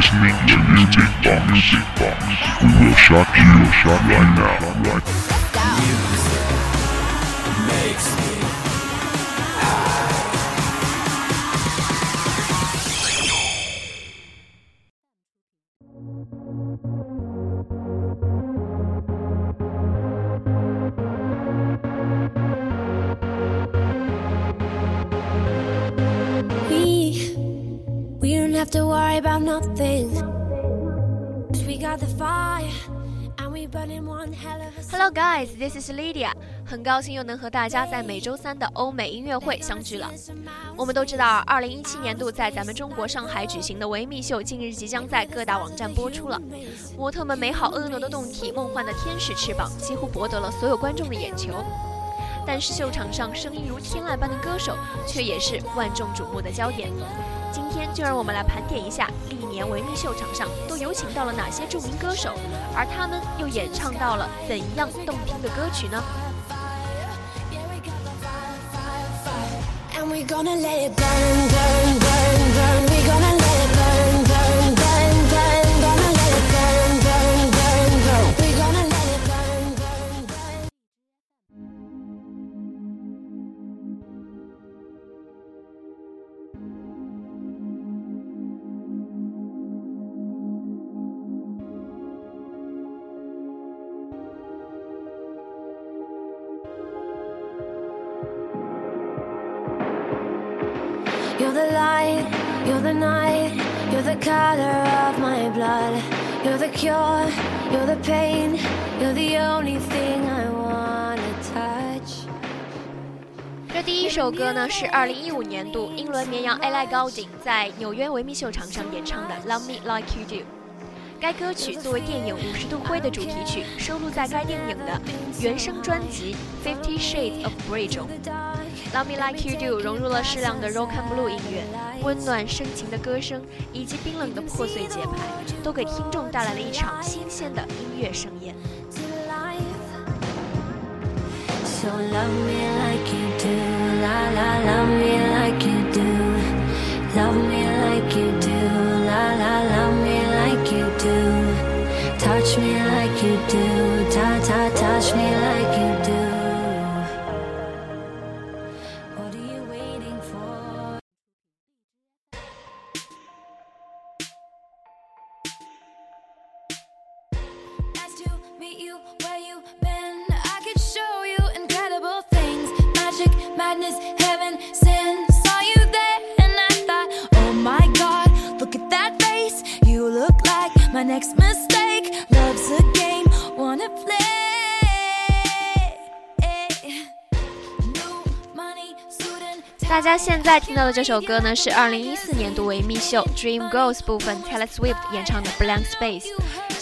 listening to Music Box. Music Box. We will shock you, shock right now. Right have to worry about nothing. 'Cause we got the fire, Hello guys, this is Lydia。很高兴又能和大家在每周三的欧美音乐会相聚了。我们都知道，二零一七年度在咱们中国上海举行的维密秀，近日即将在各大网站播出了。模特们美好婀娜的胴体，梦幻的天使翅膀，几乎博得了所有观众的眼球。但是秀场上声音如天籁般的歌手，却也是万众瞩目的焦点。今天就让我们来盘点一下历年维密秀场上都有请到了哪些著名歌手，而他们又演唱到了怎样动听的歌曲呢？Fire, fire, fire. And we gonna let it burn, burn, burn, burn. We gonna let you're the night, you're the color of my blood. You're the cure, you're the pain, you're the only thing I wanna touch. 这第一首歌呢是2015年度英伦绵羊 Ella Goulding 在纽约维密秀场上演唱的《Love Me Like You Do》。该歌曲作为电影《五十度灰》的主题曲，收录在该电影的原声专辑《Fifty Shades of Grey》中。《Love Me Like You Do》融入了适量的 rock and blue 音乐，温暖深情的歌声以及冰冷的破碎节拍，都给听众带来了一场新鲜的音乐盛宴。to life. So love me like you do, la la, love me like you do, love me like you do, la la, love me like you do, touch me like you do, ta ta, touch me like you my next mistake. Love's a game, wanna play. New money, suit and 大家现在听到的这首歌呢，是2014年度维密秀 Dream Girls 部分 Taylor Swift 演唱的 Blank Space。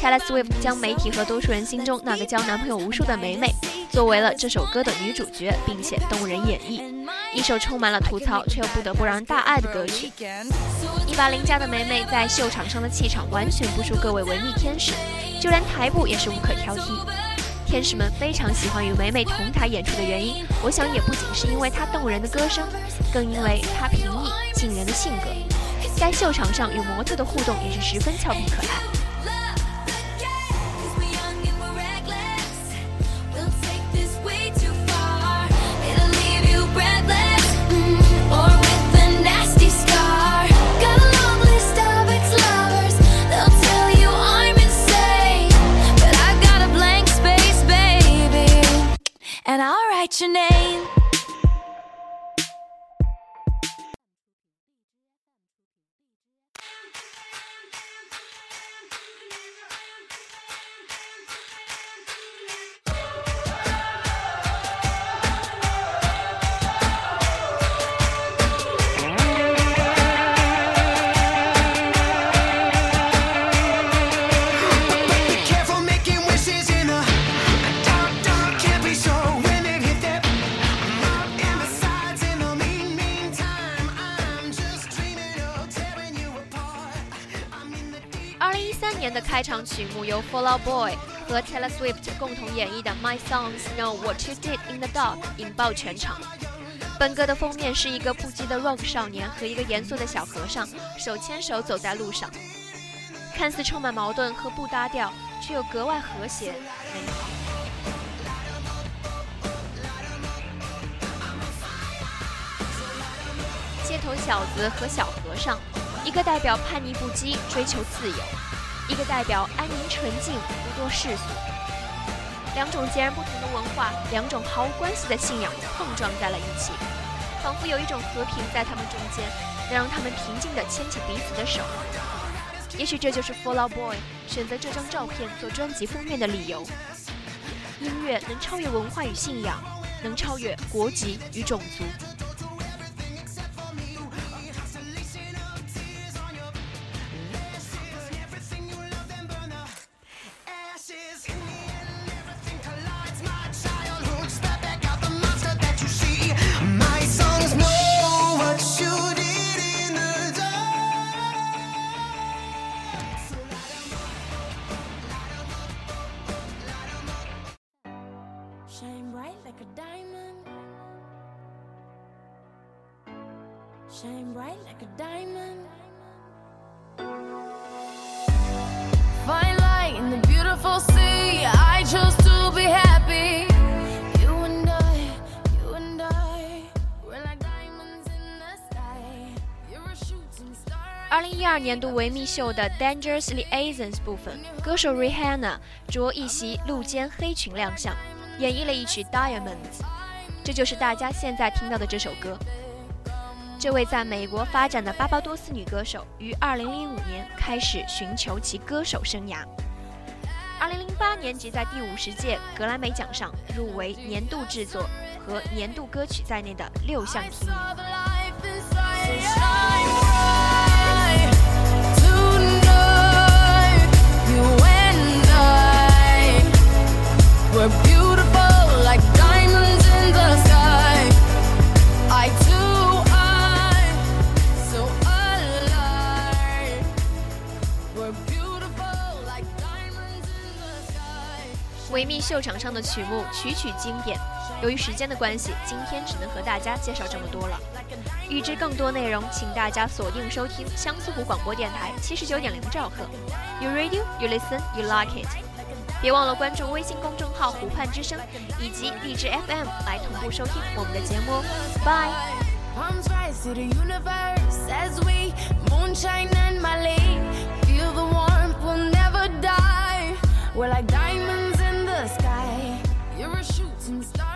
Taylor Swift 将媒体和多数人心中那个交男朋友无数的美美，作为了这首歌的女主角，并且动人演绎，一首充满了吐槽却又不得不让人大爱的歌曲。一把邻家的梅梅在秀场上的气场完全不输各位维密天使，就连台步也是无可挑剔。天使们非常喜欢与梅梅同台演出的原因，我想也不仅是因为她动人的歌声，更因为她平易近人的性格。在秀场上与模特的互动也是十分俏皮可爱。二零一三年的开场曲目由 Fall Out Boy 和 Taylor Swift 共同演绎的《My Songs Know What You Did in the Dark》引爆全场。本歌的封面是一个不羁的 rock 少年和一个严肃的小和尚手牵手走在路上，看似充满矛盾和不搭调，却又格外和谐。街头小子和小和尚，一个代表叛逆不羁、追求自由，一个代表安宁纯净、不做世俗。两种截然不同的文化，两种毫无关系的信仰碰撞在了一起，仿佛有一种和平在他们中间，能让他们平静地牵起彼此的手。也许这就是 Fall Out Boy 选择这张照片做专辑封面的理由。音乐能超越文化与信仰，能超越国籍与种族。Shine bright like a diamond. Shine bright like a diamond. Fine light in the beautiful sea. I chose to be happy. You and I, you and I, we're like diamonds in the sky. You're a shooting star. 二零一二年度维密秀的 Dangerous Liaisons 部分，歌手 Rihanna 着一袭露肩黑裙亮相，演绎了一曲 Diamonds，这就是大家现在听到的这首歌。这位在美国发展的巴巴多斯女歌手，于二零零五年开始寻求其歌手生涯。二零零八年即在第五十届格莱美奖上入围年度制作和年度歌曲在内的六项提名。秀场上的曲目曲曲经典。由于时间的关系，今天只能和大家介绍这么多了。预知更多内容，请大家锁定收听江苏湖广播电台七十九点零兆赫。You radio, you listen, you like it。别忘了关注微信公众号“湖畔之声”以及荔枝 FM 来同步收听我们的节目哦。Bye parachutes and stars.